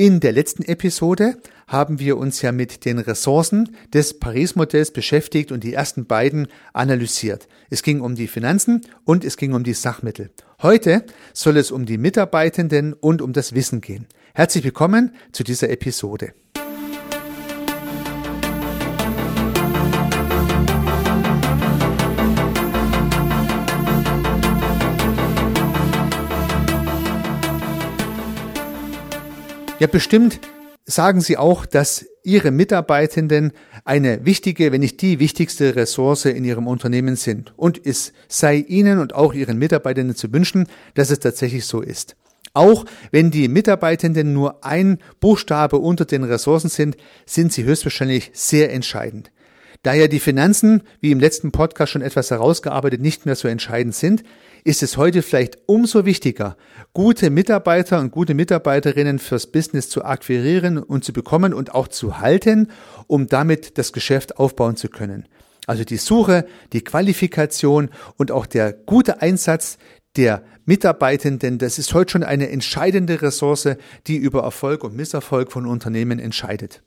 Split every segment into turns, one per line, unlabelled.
In der letzten Episode haben wir uns ja mit den Ressourcen des Paris-Modells beschäftigt und die ersten beiden analysiert. Es ging um die Finanzen und es ging um die Sachmittel. Heute soll es um die Mitarbeitenden und um das Wissen gehen. Herzlich willkommen zu dieser Episode. Ja, bestimmt sagen Sie auch, dass Ihre Mitarbeitenden eine wichtige, wenn nicht die wichtigste Ressource in Ihrem Unternehmen sind. Und es sei Ihnen und auch Ihren Mitarbeitenden zu wünschen, dass es tatsächlich so ist. Auch wenn die Mitarbeitenden nur ein Buchstabe unter den Ressourcen sind, sind sie höchstwahrscheinlich sehr entscheidend. Da ja die Finanzen, wie im letzten Podcast schon etwas herausgearbeitet, nicht mehr so entscheidend sind, ist es heute vielleicht umso wichtiger, gute Mitarbeiter und gute Mitarbeiterinnen fürs Business zu akquirieren und zu bekommen und auch zu halten, um damit das Geschäft aufbauen zu können. Also die Suche, die Qualifikation und auch der gute Einsatz der Mitarbeitenden, das ist heute schon eine entscheidende Ressource, die über Erfolg und Misserfolg von Unternehmen entscheidet.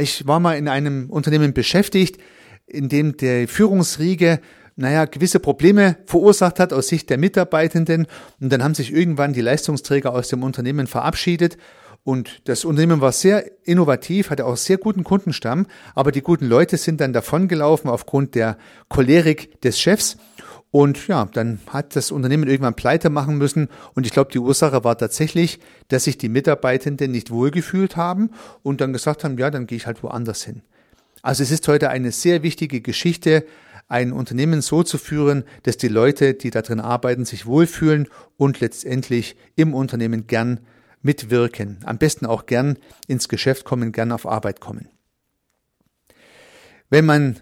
Ich war mal in einem Unternehmen beschäftigt, in dem der Führungsriege naja, gewisse Probleme verursacht hat aus Sicht der Mitarbeitenden. Und dann haben sich irgendwann die Leistungsträger aus dem Unternehmen verabschiedet. Und das Unternehmen war sehr innovativ, hatte auch sehr guten Kundenstamm, aber die guten Leute sind dann davongelaufen aufgrund der Cholerik des Chefs. Und ja, dann hat das Unternehmen irgendwann pleite machen müssen. Und ich glaube, die Ursache war tatsächlich, dass sich die Mitarbeitenden nicht wohlgefühlt haben und dann gesagt haben, ja, dann gehe ich halt woanders hin. Also es ist heute eine sehr wichtige Geschichte, ein Unternehmen so zu führen, dass die Leute, die da drin arbeiten, sich wohlfühlen und letztendlich im Unternehmen gern mitwirken. Am besten auch gern ins Geschäft kommen, gern auf Arbeit kommen. Wenn man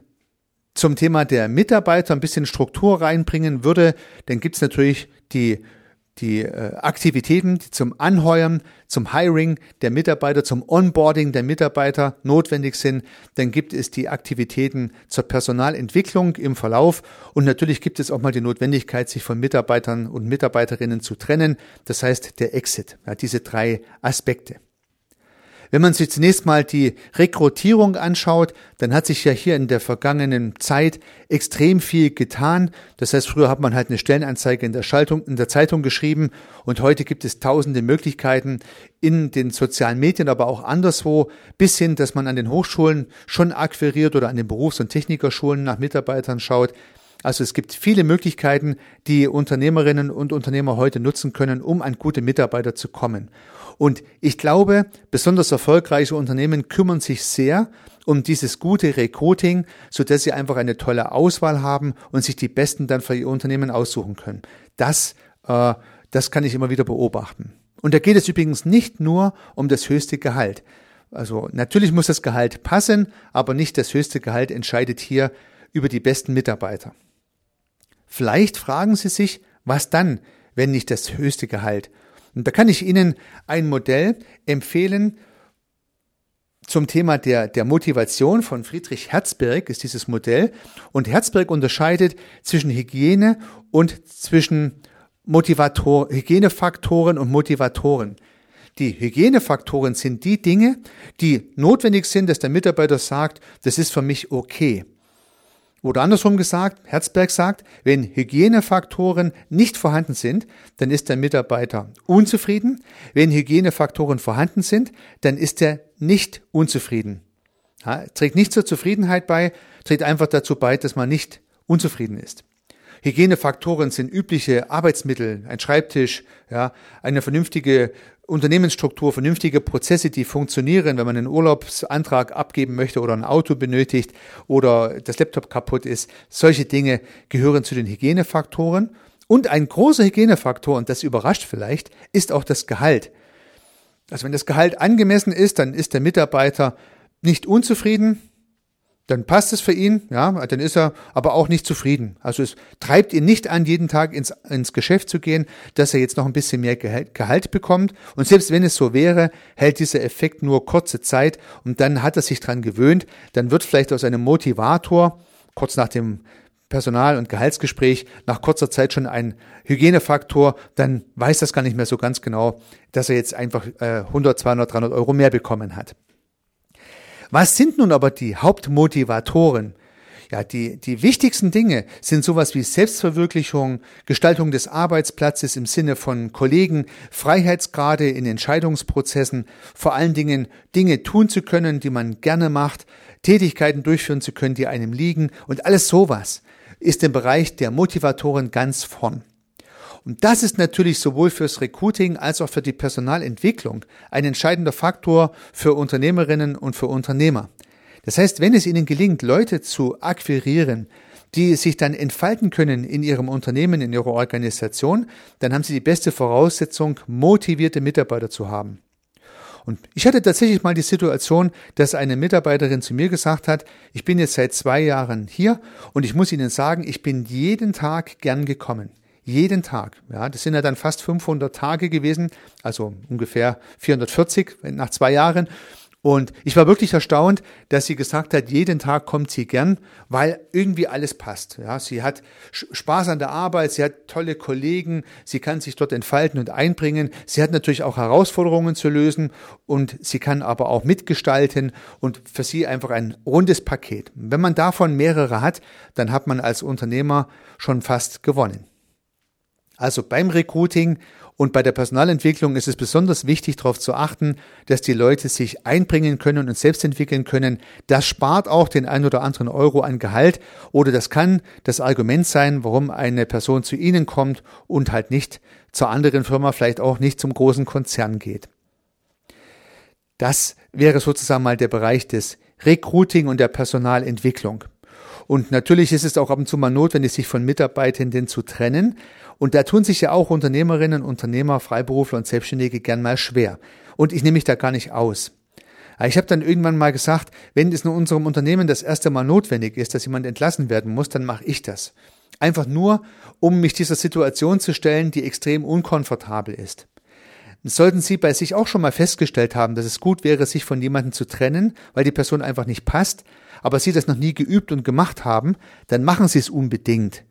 zum Thema der Mitarbeiter ein bisschen Struktur reinbringen würde, dann gibt es natürlich die die äh, Aktivitäten die zum Anheuern, zum Hiring der Mitarbeiter, zum Onboarding der Mitarbeiter notwendig sind. Dann gibt es die Aktivitäten zur Personalentwicklung im Verlauf und natürlich gibt es auch mal die Notwendigkeit, sich von Mitarbeitern und Mitarbeiterinnen zu trennen. Das heißt der Exit. Ja, diese drei Aspekte. Wenn man sich zunächst mal die Rekrutierung anschaut, dann hat sich ja hier in der vergangenen Zeit extrem viel getan. Das heißt, früher hat man halt eine Stellenanzeige in der Schaltung, in der Zeitung geschrieben und heute gibt es tausende Möglichkeiten in den sozialen Medien, aber auch anderswo, bis hin, dass man an den Hochschulen schon akquiriert oder an den Berufs- und Technikerschulen nach Mitarbeitern schaut. Also es gibt viele Möglichkeiten, die Unternehmerinnen und Unternehmer heute nutzen können, um an gute Mitarbeiter zu kommen. Und ich glaube, besonders erfolgreiche Unternehmen kümmern sich sehr um dieses gute Recruiting, so dass sie einfach eine tolle Auswahl haben und sich die Besten dann für ihr Unternehmen aussuchen können. Das, äh, das kann ich immer wieder beobachten. Und da geht es übrigens nicht nur um das höchste Gehalt. Also natürlich muss das Gehalt passen, aber nicht das höchste Gehalt entscheidet hier über die besten Mitarbeiter. Vielleicht fragen Sie sich, was dann, wenn nicht das höchste Gehalt? Und da kann ich Ihnen ein Modell empfehlen zum Thema der, der Motivation von Friedrich Herzberg ist dieses Modell. Und Herzberg unterscheidet zwischen Hygiene und zwischen Motivator, Hygienefaktoren und Motivatoren. Die Hygienefaktoren sind die Dinge, die notwendig sind, dass der Mitarbeiter sagt, das ist für mich okay. Oder andersrum gesagt, Herzberg sagt, wenn Hygienefaktoren nicht vorhanden sind, dann ist der Mitarbeiter unzufrieden. Wenn Hygienefaktoren vorhanden sind, dann ist er nicht unzufrieden. Ja, trägt nicht zur Zufriedenheit bei, trägt einfach dazu bei, dass man nicht unzufrieden ist. Hygienefaktoren sind übliche Arbeitsmittel, ein Schreibtisch, ja, eine vernünftige Unternehmensstruktur, vernünftige Prozesse, die funktionieren, wenn man einen Urlaubsantrag abgeben möchte oder ein Auto benötigt oder das Laptop kaputt ist. Solche Dinge gehören zu den Hygienefaktoren. Und ein großer Hygienefaktor, und das überrascht vielleicht, ist auch das Gehalt. Also wenn das Gehalt angemessen ist, dann ist der Mitarbeiter nicht unzufrieden, dann passt es für ihn, ja, dann ist er aber auch nicht zufrieden. Also es treibt ihn nicht an, jeden Tag ins, ins Geschäft zu gehen, dass er jetzt noch ein bisschen mehr Gehalt, Gehalt bekommt. Und selbst wenn es so wäre, hält dieser Effekt nur kurze Zeit und dann hat er sich dran gewöhnt. Dann wird vielleicht aus einem Motivator kurz nach dem Personal- und Gehaltsgespräch nach kurzer Zeit schon ein Hygienefaktor, dann weiß das gar nicht mehr so ganz genau, dass er jetzt einfach äh, 100, 200, 300 Euro mehr bekommen hat. Was sind nun aber die Hauptmotivatoren ja, die, die wichtigsten Dinge sind sowas wie Selbstverwirklichung, Gestaltung des Arbeitsplatzes im Sinne von Kollegen, Freiheitsgrade in Entscheidungsprozessen, vor allen Dingen Dinge tun zu können, die man gerne macht, Tätigkeiten durchführen zu können, die einem liegen und alles sowas ist im Bereich der Motivatoren ganz vorn. Und das ist natürlich sowohl fürs Recruiting als auch für die Personalentwicklung ein entscheidender Faktor für Unternehmerinnen und für Unternehmer. Das heißt, wenn es Ihnen gelingt, Leute zu akquirieren, die sich dann entfalten können in Ihrem Unternehmen, in Ihrer Organisation, dann haben Sie die beste Voraussetzung, motivierte Mitarbeiter zu haben. Und ich hatte tatsächlich mal die Situation, dass eine Mitarbeiterin zu mir gesagt hat, ich bin jetzt seit zwei Jahren hier und ich muss Ihnen sagen, ich bin jeden Tag gern gekommen. Jeden Tag. Ja, das sind ja dann fast 500 Tage gewesen, also ungefähr 440 nach zwei Jahren. Und ich war wirklich erstaunt, dass sie gesagt hat, jeden Tag kommt sie gern, weil irgendwie alles passt. Ja, sie hat Spaß an der Arbeit, sie hat tolle Kollegen, sie kann sich dort entfalten und einbringen. Sie hat natürlich auch Herausforderungen zu lösen und sie kann aber auch mitgestalten und für sie einfach ein rundes Paket. Wenn man davon mehrere hat, dann hat man als Unternehmer schon fast gewonnen. Also beim Recruiting und bei der Personalentwicklung ist es besonders wichtig, darauf zu achten, dass die Leute sich einbringen können und selbst entwickeln können. Das spart auch den ein oder anderen Euro an Gehalt oder das kann das Argument sein, warum eine Person zu Ihnen kommt und halt nicht zur anderen Firma, vielleicht auch nicht zum großen Konzern geht. Das wäre sozusagen mal der Bereich des Recruiting und der Personalentwicklung. Und natürlich ist es auch ab und zu mal notwendig, sich von Mitarbeitenden zu trennen. Und da tun sich ja auch Unternehmerinnen, Unternehmer, Freiberufler und Selbstständige gern mal schwer. Und ich nehme mich da gar nicht aus. Ich habe dann irgendwann mal gesagt, wenn es in unserem Unternehmen das erste Mal notwendig ist, dass jemand entlassen werden muss, dann mache ich das. Einfach nur, um mich dieser Situation zu stellen, die extrem unkomfortabel ist. Sollten Sie bei sich auch schon mal festgestellt haben, dass es gut wäre, sich von jemandem zu trennen, weil die Person einfach nicht passt, aber Sie das noch nie geübt und gemacht haben, dann machen Sie es unbedingt.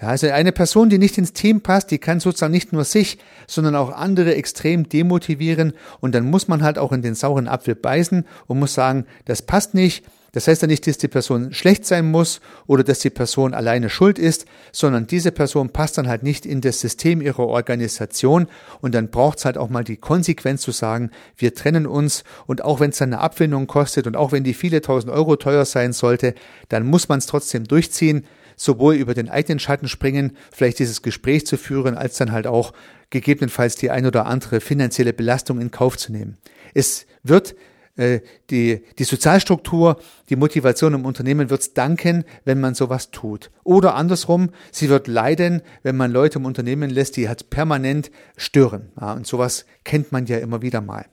Ja, also eine Person, die nicht ins Team passt, die kann sozusagen nicht nur sich, sondern auch andere extrem demotivieren und dann muss man halt auch in den sauren Apfel beißen und muss sagen, das passt nicht, das heißt ja nicht, dass die Person schlecht sein muss oder dass die Person alleine schuld ist, sondern diese Person passt dann halt nicht in das System ihrer Organisation und dann braucht es halt auch mal die Konsequenz zu sagen, wir trennen uns und auch wenn es dann eine Abfindung kostet und auch wenn die viele tausend Euro teuer sein sollte, dann muss man es trotzdem durchziehen, sowohl über den eigenen Schatten springen, vielleicht dieses Gespräch zu führen, als dann halt auch gegebenenfalls die ein oder andere finanzielle Belastung in Kauf zu nehmen. Es wird die, die Sozialstruktur, die Motivation im Unternehmen wird's danken, wenn man sowas tut. Oder andersrum, sie wird leiden, wenn man Leute im Unternehmen lässt, die halt permanent stören. Ja, und sowas kennt man ja immer wieder mal.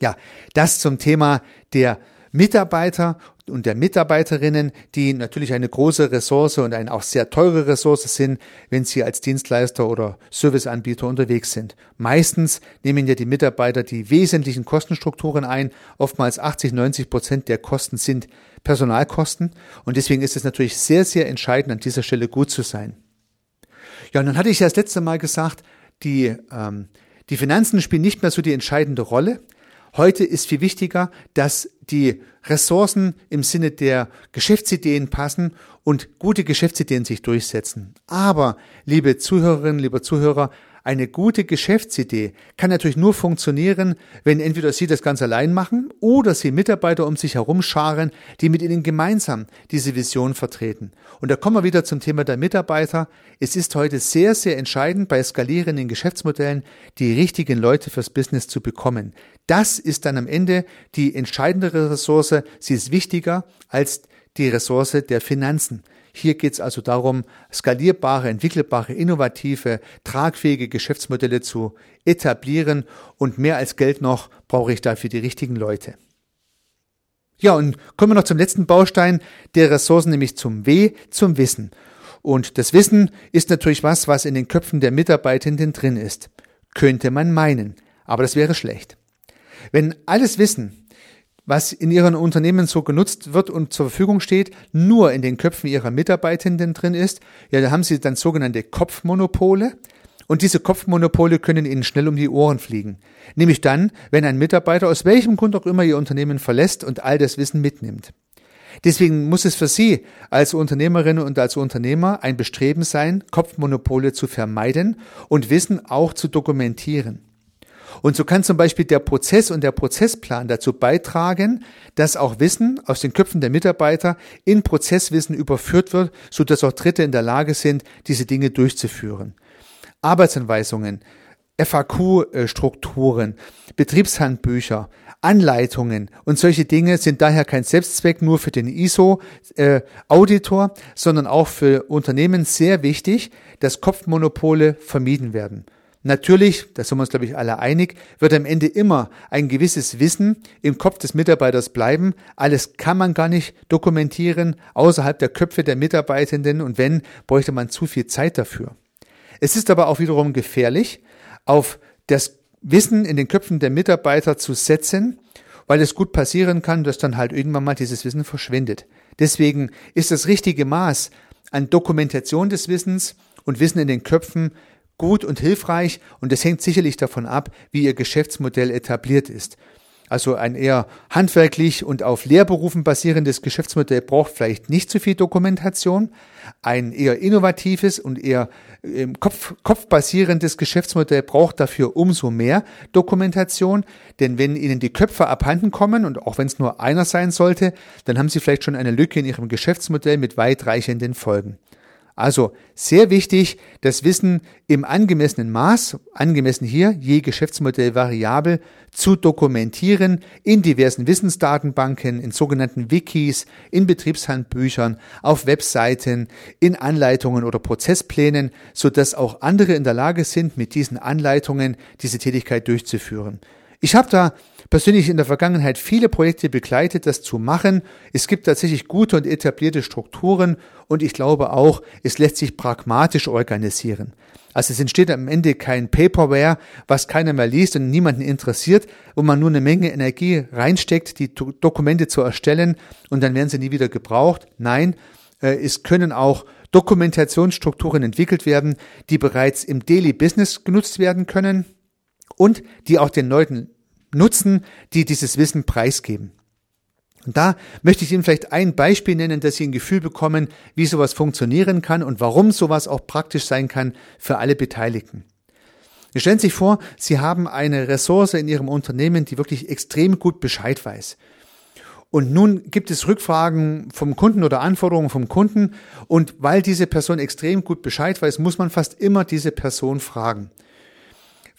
Ja, das zum Thema der Mitarbeiter und der Mitarbeiterinnen, die natürlich eine große Ressource und eine auch sehr teure Ressource sind, wenn sie als Dienstleister oder Serviceanbieter unterwegs sind. Meistens nehmen ja die Mitarbeiter die wesentlichen Kostenstrukturen ein. Oftmals 80, 90 Prozent der Kosten sind Personalkosten. Und deswegen ist es natürlich sehr, sehr entscheidend, an dieser Stelle gut zu sein. Ja, und dann hatte ich ja das letzte Mal gesagt, die, ähm, die Finanzen spielen nicht mehr so die entscheidende Rolle. Heute ist viel wichtiger, dass die Ressourcen im Sinne der Geschäftsideen passen und gute Geschäftsideen sich durchsetzen. Aber, liebe Zuhörerinnen, lieber Zuhörer, eine gute Geschäftsidee kann natürlich nur funktionieren, wenn entweder Sie das ganz allein machen oder Sie Mitarbeiter um sich herum scharen, die mit Ihnen gemeinsam diese Vision vertreten. Und da kommen wir wieder zum Thema der Mitarbeiter. Es ist heute sehr, sehr entscheidend, bei skalierenden Geschäftsmodellen die richtigen Leute fürs Business zu bekommen. Das ist dann am Ende die entscheidendere Ressource. Sie ist wichtiger als die Ressource der Finanzen. Hier geht es also darum, skalierbare, entwickelbare, innovative, tragfähige Geschäftsmodelle zu etablieren und mehr als Geld noch brauche ich dafür die richtigen Leute. Ja, und kommen wir noch zum letzten Baustein der Ressourcen, nämlich zum W, zum Wissen. Und das Wissen ist natürlich was, was in den Köpfen der Mitarbeitenden drin ist. Könnte man meinen. Aber das wäre schlecht. Wenn alles Wissen was in ihren Unternehmen so genutzt wird und zur Verfügung steht, nur in den Köpfen ihrer Mitarbeitenden drin ist, ja, da haben sie dann sogenannte Kopfmonopole. Und diese Kopfmonopole können ihnen schnell um die Ohren fliegen. Nämlich dann, wenn ein Mitarbeiter aus welchem Grund auch immer ihr Unternehmen verlässt und all das Wissen mitnimmt. Deswegen muss es für Sie als Unternehmerin und als Unternehmer ein Bestreben sein, Kopfmonopole zu vermeiden und Wissen auch zu dokumentieren. Und so kann zum Beispiel der Prozess und der Prozessplan dazu beitragen, dass auch Wissen aus den Köpfen der Mitarbeiter in Prozesswissen überführt wird, so dass auch Dritte in der Lage sind, diese Dinge durchzuführen. Arbeitsanweisungen, FAQ-Strukturen, Betriebshandbücher, Anleitungen und solche Dinge sind daher kein Selbstzweck nur für den ISO-Auditor, äh, sondern auch für Unternehmen sehr wichtig, dass Kopfmonopole vermieden werden. Natürlich, da sind wir uns, glaube ich, alle einig, wird am Ende immer ein gewisses Wissen im Kopf des Mitarbeiters bleiben. Alles kann man gar nicht dokumentieren außerhalb der Köpfe der Mitarbeitenden und wenn, bräuchte man zu viel Zeit dafür. Es ist aber auch wiederum gefährlich, auf das Wissen in den Köpfen der Mitarbeiter zu setzen, weil es gut passieren kann, dass dann halt irgendwann mal dieses Wissen verschwindet. Deswegen ist das richtige Maß an Dokumentation des Wissens und Wissen in den Köpfen gut und hilfreich und das hängt sicherlich davon ab, wie Ihr Geschäftsmodell etabliert ist. Also ein eher handwerklich und auf Lehrberufen basierendes Geschäftsmodell braucht vielleicht nicht so viel Dokumentation. Ein eher innovatives und eher im Kopf, kopfbasierendes Geschäftsmodell braucht dafür umso mehr Dokumentation. Denn wenn Ihnen die Köpfe abhanden kommen und auch wenn es nur einer sein sollte, dann haben Sie vielleicht schon eine Lücke in Ihrem Geschäftsmodell mit weitreichenden Folgen. Also sehr wichtig, das Wissen im angemessenen Maß, angemessen hier, je Geschäftsmodell variabel, zu dokumentieren in diversen Wissensdatenbanken, in sogenannten Wikis, in Betriebshandbüchern, auf Webseiten, in Anleitungen oder Prozessplänen, so dass auch andere in der Lage sind, mit diesen Anleitungen diese Tätigkeit durchzuführen. Ich habe da persönlich in der Vergangenheit viele Projekte begleitet, das zu machen. Es gibt tatsächlich gute und etablierte Strukturen und ich glaube auch, es lässt sich pragmatisch organisieren. Also es entsteht am Ende kein Paperware, was keiner mehr liest und niemanden interessiert, wo man nur eine Menge Energie reinsteckt, die Dokumente zu erstellen und dann werden sie nie wieder gebraucht. Nein, äh, es können auch Dokumentationsstrukturen entwickelt werden, die bereits im Daily Business genutzt werden können und die auch den Leuten nutzen, die dieses Wissen preisgeben. Und da möchte ich Ihnen vielleicht ein Beispiel nennen, dass Sie ein Gefühl bekommen, wie sowas funktionieren kann und warum sowas auch praktisch sein kann für alle Beteiligten. Stellen Sie sich vor, Sie haben eine Ressource in Ihrem Unternehmen, die wirklich extrem gut Bescheid weiß. Und nun gibt es Rückfragen vom Kunden oder Anforderungen vom Kunden. Und weil diese Person extrem gut Bescheid weiß, muss man fast immer diese Person fragen.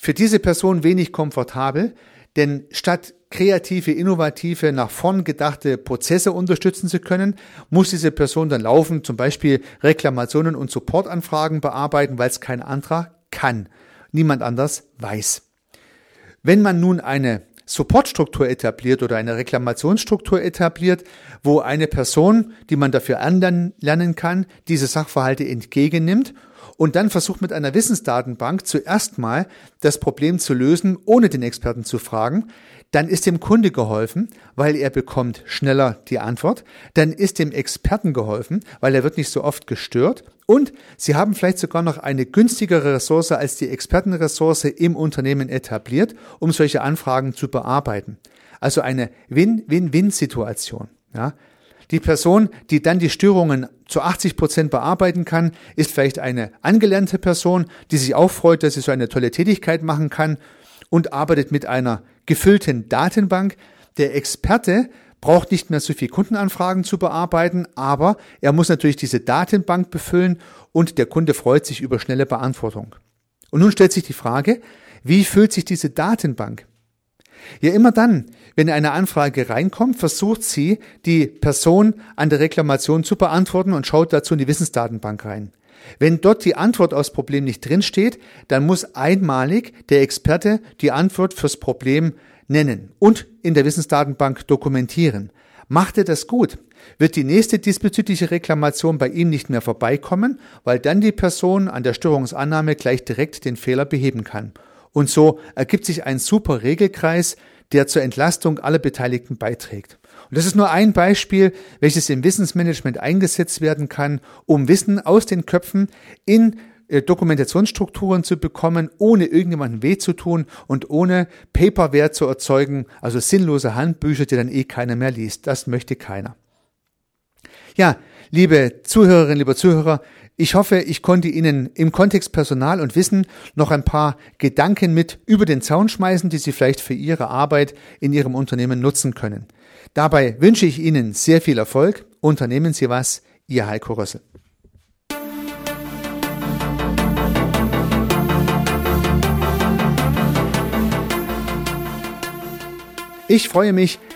Für diese Person wenig komfortabel, denn statt kreative, innovative, nach vorn gedachte Prozesse unterstützen zu können, muss diese Person dann laufen, zum Beispiel Reklamationen und Supportanfragen bearbeiten, weil es kein anderer kann. Niemand anders weiß. Wenn man nun eine Supportstruktur etabliert oder eine Reklamationsstruktur etabliert, wo eine Person, die man dafür anlernen kann, diese Sachverhalte entgegennimmt und dann versucht mit einer Wissensdatenbank zuerst mal das Problem zu lösen, ohne den Experten zu fragen, dann ist dem Kunde geholfen, weil er bekommt schneller die Antwort, dann ist dem Experten geholfen, weil er wird nicht so oft gestört und Sie haben vielleicht sogar noch eine günstigere Ressource als die Expertenressource im Unternehmen etabliert, um solche Anfragen zu bearbeiten. Also eine Win-Win-Win-Situation. Ja? Die Person, die dann die Störungen zu 80 Prozent bearbeiten kann, ist vielleicht eine angelernte Person, die sich auch freut, dass sie so eine tolle Tätigkeit machen kann und arbeitet mit einer gefüllten Datenbank. Der Experte braucht nicht mehr so viel Kundenanfragen zu bearbeiten, aber er muss natürlich diese Datenbank befüllen und der Kunde freut sich über schnelle Beantwortung. Und nun stellt sich die Frage, wie füllt sich diese Datenbank? Ja, immer dann, wenn eine Anfrage reinkommt, versucht sie, die Person an der Reklamation zu beantworten und schaut dazu in die Wissensdatenbank rein. Wenn dort die Antwort aufs Problem nicht drinsteht, dann muss einmalig der Experte die Antwort fürs Problem nennen und in der Wissensdatenbank dokumentieren. Macht er das gut, wird die nächste diesbezügliche Reklamation bei ihm nicht mehr vorbeikommen, weil dann die Person an der Störungsannahme gleich direkt den Fehler beheben kann. Und so ergibt sich ein super Regelkreis, der zur Entlastung aller Beteiligten beiträgt. Und das ist nur ein Beispiel, welches im Wissensmanagement eingesetzt werden kann, um Wissen aus den Köpfen in äh, Dokumentationsstrukturen zu bekommen, ohne irgendjemandem weh zu tun und ohne Paperwert zu erzeugen, also sinnlose Handbücher, die dann eh keiner mehr liest. Das möchte keiner. Ja, liebe Zuhörerinnen, lieber Zuhörer, ich hoffe, ich konnte Ihnen im Kontext Personal und Wissen noch ein paar Gedanken mit über den Zaun schmeißen, die Sie vielleicht für Ihre Arbeit in Ihrem Unternehmen nutzen können. Dabei wünsche ich Ihnen sehr viel Erfolg. Unternehmen Sie was, Ihr Heiko Rössel. Ich freue mich,